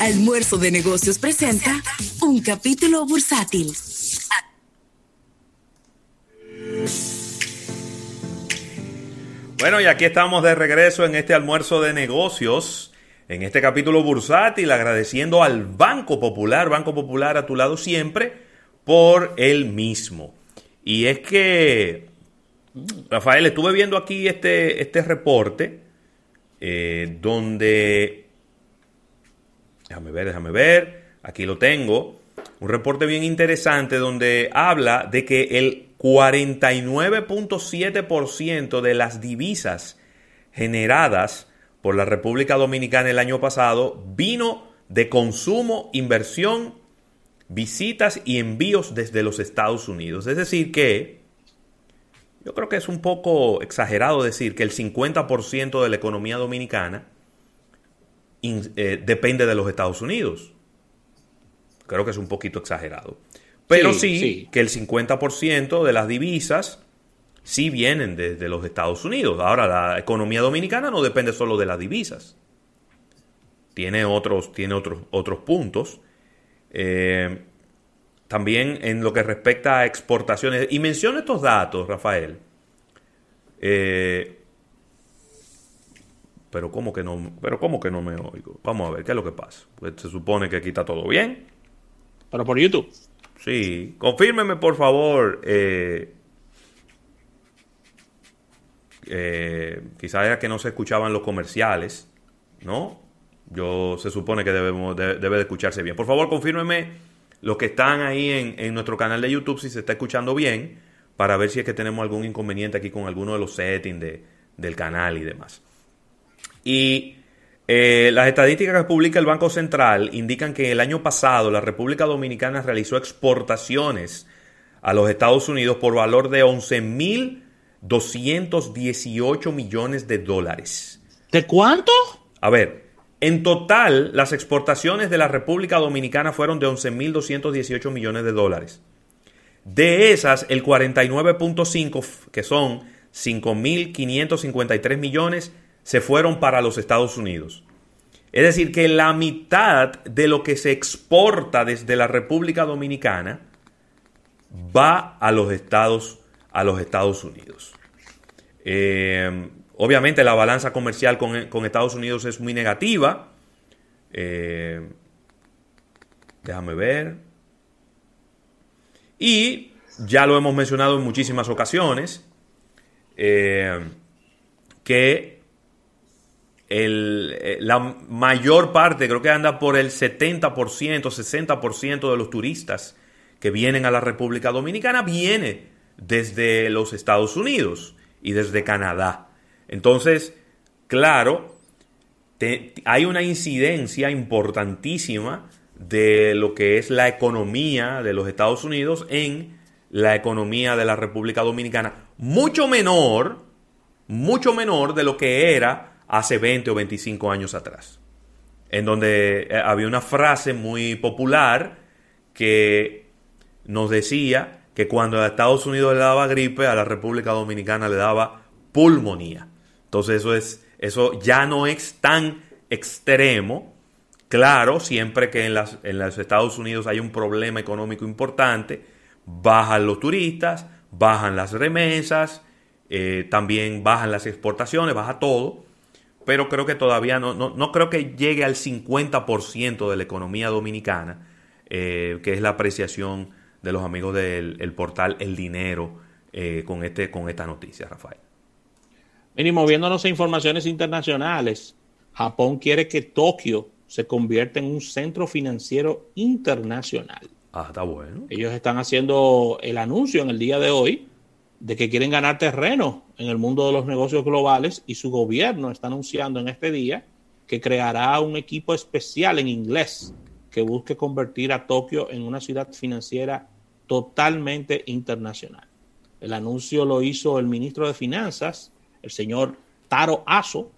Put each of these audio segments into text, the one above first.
Almuerzo de Negocios presenta un capítulo bursátil. Bueno, y aquí estamos de regreso en este almuerzo de negocios, en este capítulo bursátil, agradeciendo al Banco Popular, Banco Popular a tu lado siempre, por el mismo. Y es que, Rafael, estuve viendo aquí este, este reporte eh, donde, déjame ver, déjame ver, aquí lo tengo, un reporte bien interesante donde habla de que el 49.7% de las divisas generadas por la República Dominicana el año pasado vino de consumo, inversión, visitas y envíos desde los Estados Unidos. Es decir, que yo creo que es un poco exagerado decir que el 50% de la economía dominicana eh, depende de los Estados Unidos. Creo que es un poquito exagerado. Pero sí, que el 50% de las divisas sí vienen desde los Estados Unidos. Ahora, la economía dominicana no depende solo de las divisas. Tiene otros, tiene otros, otros puntos. Eh, también en lo que respecta a exportaciones. Y menciono estos datos, Rafael. Eh, pero ¿cómo que no, pero cómo que no me oigo? Vamos a ver qué es lo que pasa. Pues se supone que aquí está todo bien. Pero por YouTube. Sí, confírmeme por favor. Eh, eh, quizás era que no se escuchaban los comerciales, ¿no? Yo se supone que debemos, debe de escucharse bien. Por favor, confírmeme los que están ahí en, nuestro canal de YouTube si se está escuchando bien, para ver si es que tenemos algún inconveniente aquí con alguno de los settings del canal y demás. Y eh, las estadísticas que publica el Banco Central indican que el año pasado la República Dominicana realizó exportaciones a los Estados Unidos por valor de 11.218 millones de dólares. ¿De cuánto? A ver, en total las exportaciones de la República Dominicana fueron de 11.218 millones de dólares. De esas, el 49.5, que son 5.553 millones, se fueron para los Estados Unidos. Es decir, que la mitad de lo que se exporta desde la República Dominicana va a los Estados, a los Estados Unidos. Eh, obviamente la balanza comercial con, Estados Unidos es muy negativa. Eh, déjame ver. Y ya lo hemos mencionado en muchísimas ocasiones, eh, que eh, la mayor parte, creo que anda por el 70%, 60% de los turistas que vienen a la República Dominicana viene desde los Estados Unidos y desde Canadá. Entonces, claro, hay una incidencia importantísima de lo que es la economía de los Estados Unidos en la economía de la República Dominicana. Mucho menor, mucho menor de lo que era hace 20 o 25 años atrás, en donde eh, había una frase muy popular que nos decía que cuando a Estados Unidos le daba gripe, a la República Dominicana le daba pulmonía. Entonces eso es eso ya no es tan extremo. Claro, siempre que en, las, en los Estados Unidos hay un problema económico importante, bajan los turistas, bajan las remesas, eh, también bajan las exportaciones, baja todo pero creo que todavía no, no, creo que llegue al 50% de la economía dominicana, eh, que es la apreciación de los amigos del portal El Dinero eh, con, este, con esta noticia, Rafael. Mínimo, moviéndonos a informaciones internacionales, Japón quiere que Tokio se convierta en un centro financiero internacional. Ah, está bueno. Ellos están haciendo el anuncio en el día de hoy de que quieren ganar terreno en el mundo de los negocios globales y su gobierno está anunciando en este día que creará un equipo especial en inglés que busque convertir a Tokio en una ciudad financiera totalmente internacional. El anuncio lo hizo el ministro de Finanzas, el señor Taro Aso,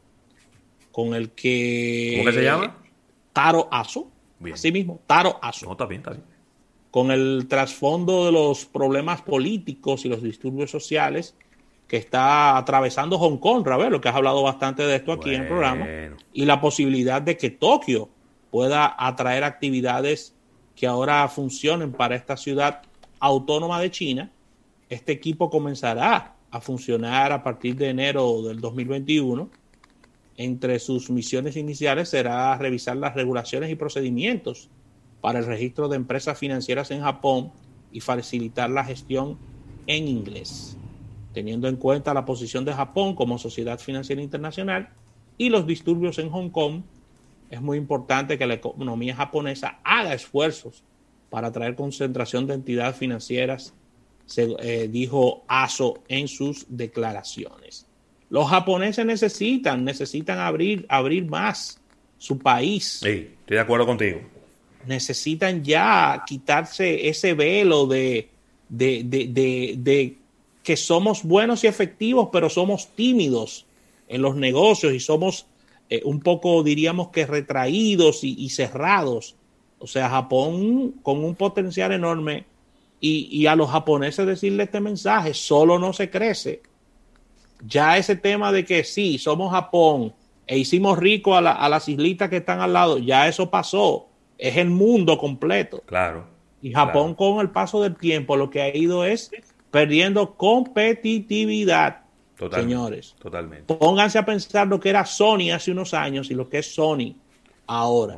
con el que... ¿Cómo que se llama? Taro Aso. Así mismo, Taro Aso. No, está bien, está bien con el trasfondo de los problemas políticos y los disturbios sociales que está atravesando Hong Kong, Ravel, lo que has hablado bastante de esto aquí en el programa, y la posibilidad de que Tokio pueda atraer actividades que ahora funcionen para esta ciudad autónoma de China. Este equipo comenzará a funcionar a partir de enero del 2021. Entre sus misiones iniciales será revisar las regulaciones y procedimientos para el registro de empresas financieras en Japón y facilitar la gestión en inglés, teniendo en cuenta la posición de Japón como sociedad financiera internacional y los disturbios en Hong Kong es muy importante que la economía japonesa haga esfuerzos para traer concentración de entidades financieras, se eh, dijo ASO en sus declaraciones. Los japoneses necesitan, necesitan abrir, abrir más su país. Sí, estoy de acuerdo contigo. Necesitan ya quitarse ese velo de, de, de, de que somos buenos y efectivos, pero somos tímidos en los negocios y somos eh, un poco, diríamos que retraídos y, cerrados. O sea, Japón con un potencial enorme y, a los japoneses decirle este mensaje, solo no se crece. Ya ese tema de que sí, somos Japón e hicimos rico a, a las islitas que están al lado, ya eso pasó. Es el mundo completo. Claro. Y Japón con el paso del tiempo lo que ha ido es perdiendo competitividad señores. Totalmente. Pónganse a pensar lo que era Sony hace unos años y lo que es Sony ahora.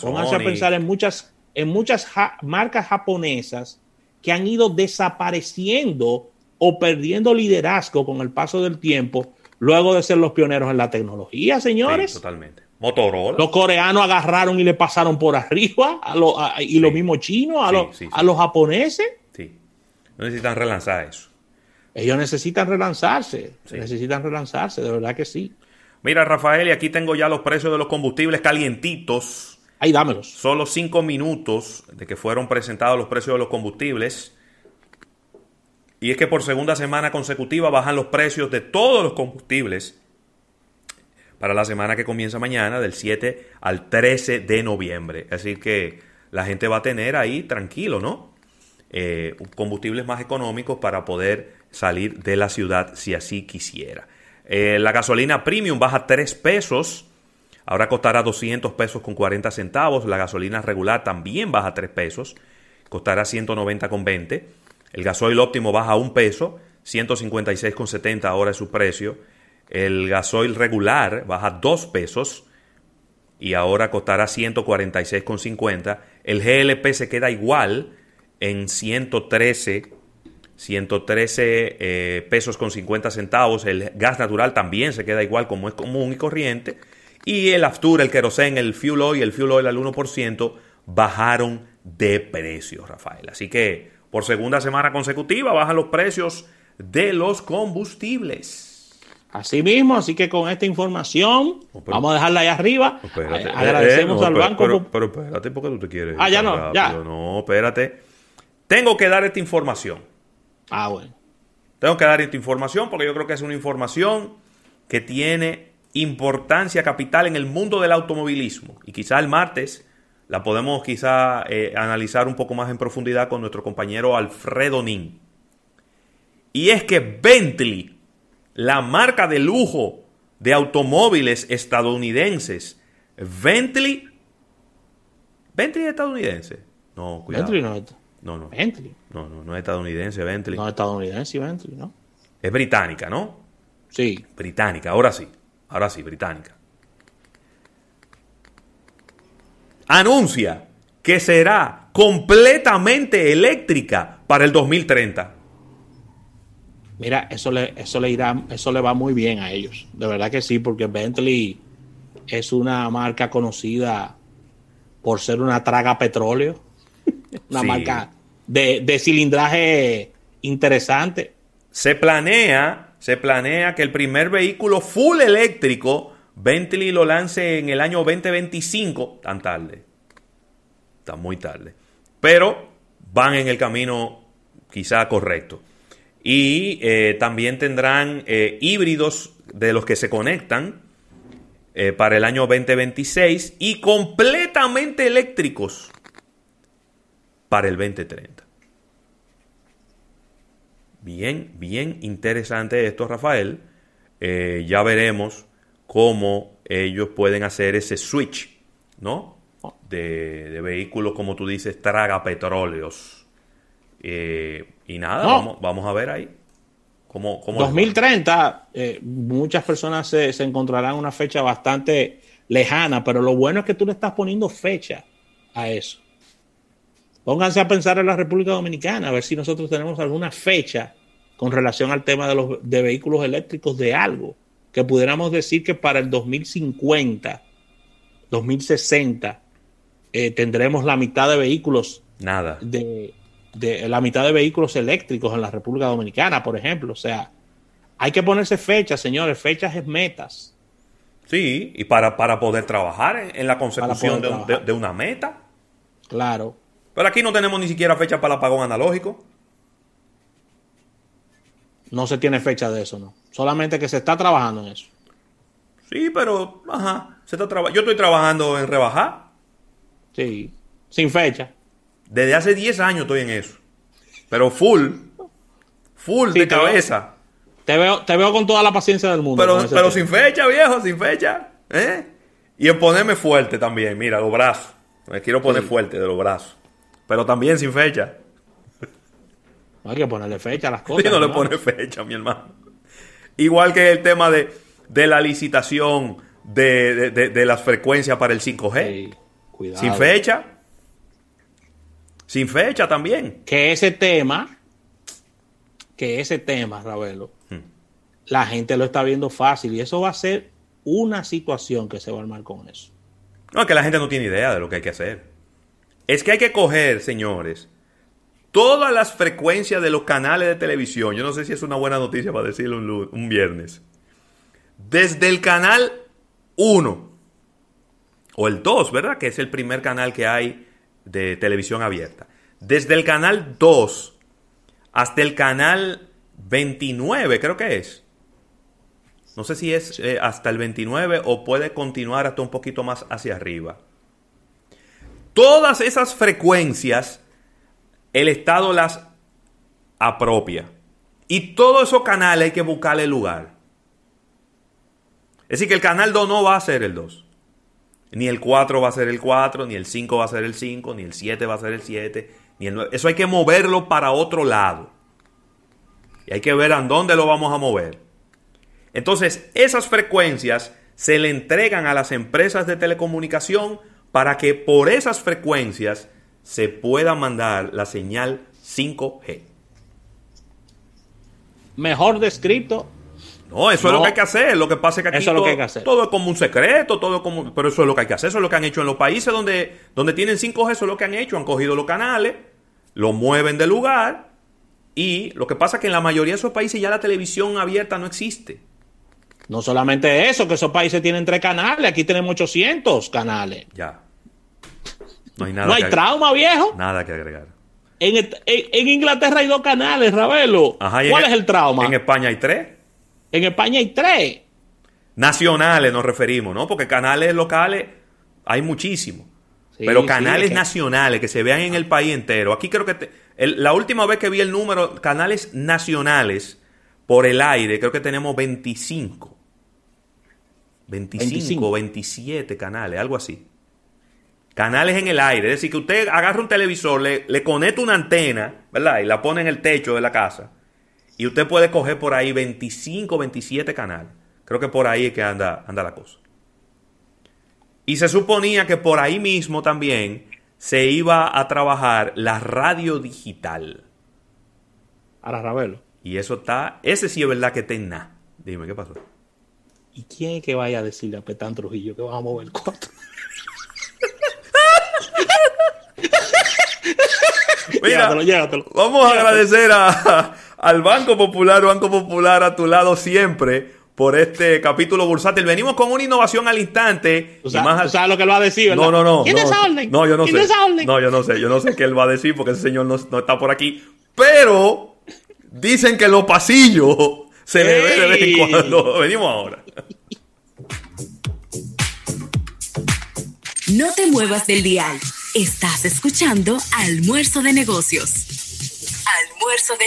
Pónganse a pensar en muchas, en muchas marcas japonesas que han ido desapareciendo o perdiendo liderazgo con el paso del tiempo luego de ser los pioneros en la tecnología, señores. totalmente. Motorola. Los coreanos agarraron y le pasaron por arriba a lo, y los mismos chinos, a, a los japoneses. Sí. necesitan relanzar eso. Ellos necesitan relanzarse, necesitan relanzarse, de verdad que sí. Mira, Rafael, y aquí tengo ya los precios de los combustibles calientitos. Ahí dámelos. Solo cinco minutos de que fueron presentados los precios de los combustibles. Y es que por segunda semana consecutiva bajan los precios de todos los combustibles para la semana que comienza mañana, del 7 al 13 de noviembre. Es decir, que la gente va a tener ahí tranquilo, ¿no? Eh, combustibles más económicos para poder salir de la ciudad si así quisiera. Eh, la gasolina premium baja 3 pesos. Ahora costará 200 pesos con 40 centavos. La gasolina regular también baja 3 pesos. Costará 190 con 20. El gasoil óptimo baja 1 peso. 156 con 70 ahora es su precio. El gasoil regular baja 2 pesos. Y ahora costará 146 con 50. El GLP se queda igual en 113 113 eh, pesos con 50 centavos. El gas natural también se queda igual como es común y corriente. Y el Aftur, el kerosene, el fuel oil, el fuel oil al 1% bajaron de precio, Rafael. Así que por segunda semana consecutiva bajan los precios de los combustibles. Así mismo, así que con esta información, vamos a dejarla ahí arriba. Agradecemos eh, al banco. Pero, pero, espérate, porque tú te quieres. Ah, ya no, ya. No, espérate. Tengo que dar esta información. Ah, bueno. Tengo que dar esta información porque yo creo que es una información que tiene importancia capital en el mundo del automovilismo. Y quizá el martes la podemos quizá eh, analizar un poco más en profundidad con nuestro compañero Alfredo Nin. Y es que Bentley, la marca de lujo de automóviles estadounidenses, Bentley, Bentley es estadounidense. No, cuidado. Bentley no no, no. Bentley. No, no, no es estadounidense Bentley. No es estadounidense Bentley, ¿no? Es británica, ¿no? Sí. Británica, ahora sí. Ahora sí, británica. Anuncia que será completamente eléctrica para el 2030. Mira, eso le, eso le irá, eso le va muy bien a ellos. De verdad que sí, porque Bentley es una marca conocida por ser una traga petróleo una marca de, cilindraje interesante. Se planea, se planea que el primer vehículo full eléctrico Bentley lo lance en el año 2025, tan tarde. Está muy tarde. Pero van en el camino quizá correcto. Y eh, también tendrán eh, híbridos de los que se conectan eh, para el año 2026 y completamente eléctricos para el 2030. Bien, bien interesante esto, Rafael. Eh, ya veremos cómo ellos pueden hacer ese switch, ¿no? de, vehículos, como tú dices, traga petróleos. Eh, y nada, vamos, vamos, a ver ahí. Cómo, 2030, eh, muchas personas se, se encontrarán una fecha bastante lejana, pero lo bueno es que tú le estás poniendo fecha a eso. Pónganse a pensar en la República Dominicana, a ver si nosotros tenemos alguna fecha con relación al tema de los de vehículos eléctricos de algo, que pudiéramos decir que para el 2050, 2060, eh, tendremos la mitad de vehículos. Nada. De, de la mitad de vehículos eléctricos en la República Dominicana, por ejemplo. O sea, hay que ponerse fechas, señores, fechas es metas. Sí, y para, para poder trabajar en, la consecución de, una meta. Claro. Pero aquí no tenemos ni siquiera fecha para el apagón analógico. No se tiene fecha de eso, ¿no? Solamente que se está trabajando en eso. Sí, pero, ajá, se está yo estoy trabajando en rebajar. Sí, sin fecha. Desde hace 10 años estoy en eso. Pero full, full de cabeza. te, veo, te veo con toda la paciencia del mundo. Pero, pero sin fecha, viejo, sin fecha. ¿eh? Y en ponerme fuerte también, mira, los brazos. Me quiero poner fuerte de los brazos. Pero también sin fecha. hay que ponerle fecha a las cosas. Sí, no le pone fecha, mi hermano. Igual que el tema de, la licitación de, las frecuencias para el 5G. cuidado. Sin fecha. Sin fecha también. Que ese tema, que ese tema, Ravelo, hmm. la gente lo está viendo fácil y eso va a ser una situación que se va a armar con eso. No, es que la gente no tiene idea de lo que hay que hacer. Es que hay que coger, señores, todas las frecuencias de los canales de televisión. Yo no sé si es una buena noticia para decirlo un, viernes. Desde el canal 1 o el 2, ¿verdad? Que es el primer canal que hay de televisión abierta. Desde el canal 2 hasta el canal 29, creo que es. No sé si es eh, hasta el 29 o puede continuar hasta un poquito más hacia arriba. Todas esas frecuencias, el Estado las apropia. Y todos esos canales hay que buscarle lugar. Es decir, que el canal 2 no va a ser el 2. Ni el 4 va a ser el 4, ni el 5 va a ser el 5, ni el 7 va a ser el 7, ni el 9. Eso hay que moverlo para otro lado. Y hay que ver a dónde lo vamos a mover. Entonces, esas frecuencias se le entregan a las empresas de telecomunicación para que por esas frecuencias se pueda mandar la señal 5G. Mejor descrito. No, eso es lo que hay que hacer. Lo que pasa es que aquí todo, es todo, es como un secreto, todo como, pero eso es lo que hay que hacer. Eso es lo que han hecho en los países donde, donde tienen 5G. Eso es lo que han hecho. Han cogido los canales, lo mueven de lugar y lo que pasa es que en la mayoría de esos países ya la televisión abierta no existe. No solamente eso, que esos países tienen tres canales, aquí tenemos 800 canales. Ya. No hay nada. No hay trauma, viejo. Nada que agregar. En, Inglaterra hay dos canales, Ravelo. ¿Cuál es el trauma? En España hay tres. En España hay tres. Nacionales nos referimos, ¿no? Porque canales locales hay muchísimos. pero canales nacionales que se vean en el país entero. Aquí creo que la última vez que vi el número, canales nacionales por el aire, creo que tenemos 25. 25, 27 canales, algo así. Canales en el aire, es decir, que usted agarra un televisor, le, le conecta una antena, ¿verdad? Y la pone en el techo de la casa. Y usted puede coger por ahí 25, 27 canales. Creo que por ahí es que anda, anda la cosa. Y se suponía que por ahí mismo también se iba a trabajar la radio digital. A la Ravelo. Y eso está, ese sí es verdad que está en nada. Dime, ¿qué pasó? ¿Y quién es que vaya a decirle a Petán Trujillo que vamos a mover cuatro? Mira, vamos a agradecer a, al Banco Popular, Banco Popular a tu lado siempre por este capítulo bursátil. Venimos con una innovación al instante. ¿Tú sabes, lo que él va a decir? ¿verdad? No, no, no. ¿Quién no, es orden? No, yo no sé. No, yo no sé. Yo no sé qué él va a decir porque ese señor no, no está por aquí. Pero dicen que los pasillos se le ve de vez en cuando. Venimos ahora. No te muevas del dial. Estás escuchando Almuerzo de Negocios. Almuerzo de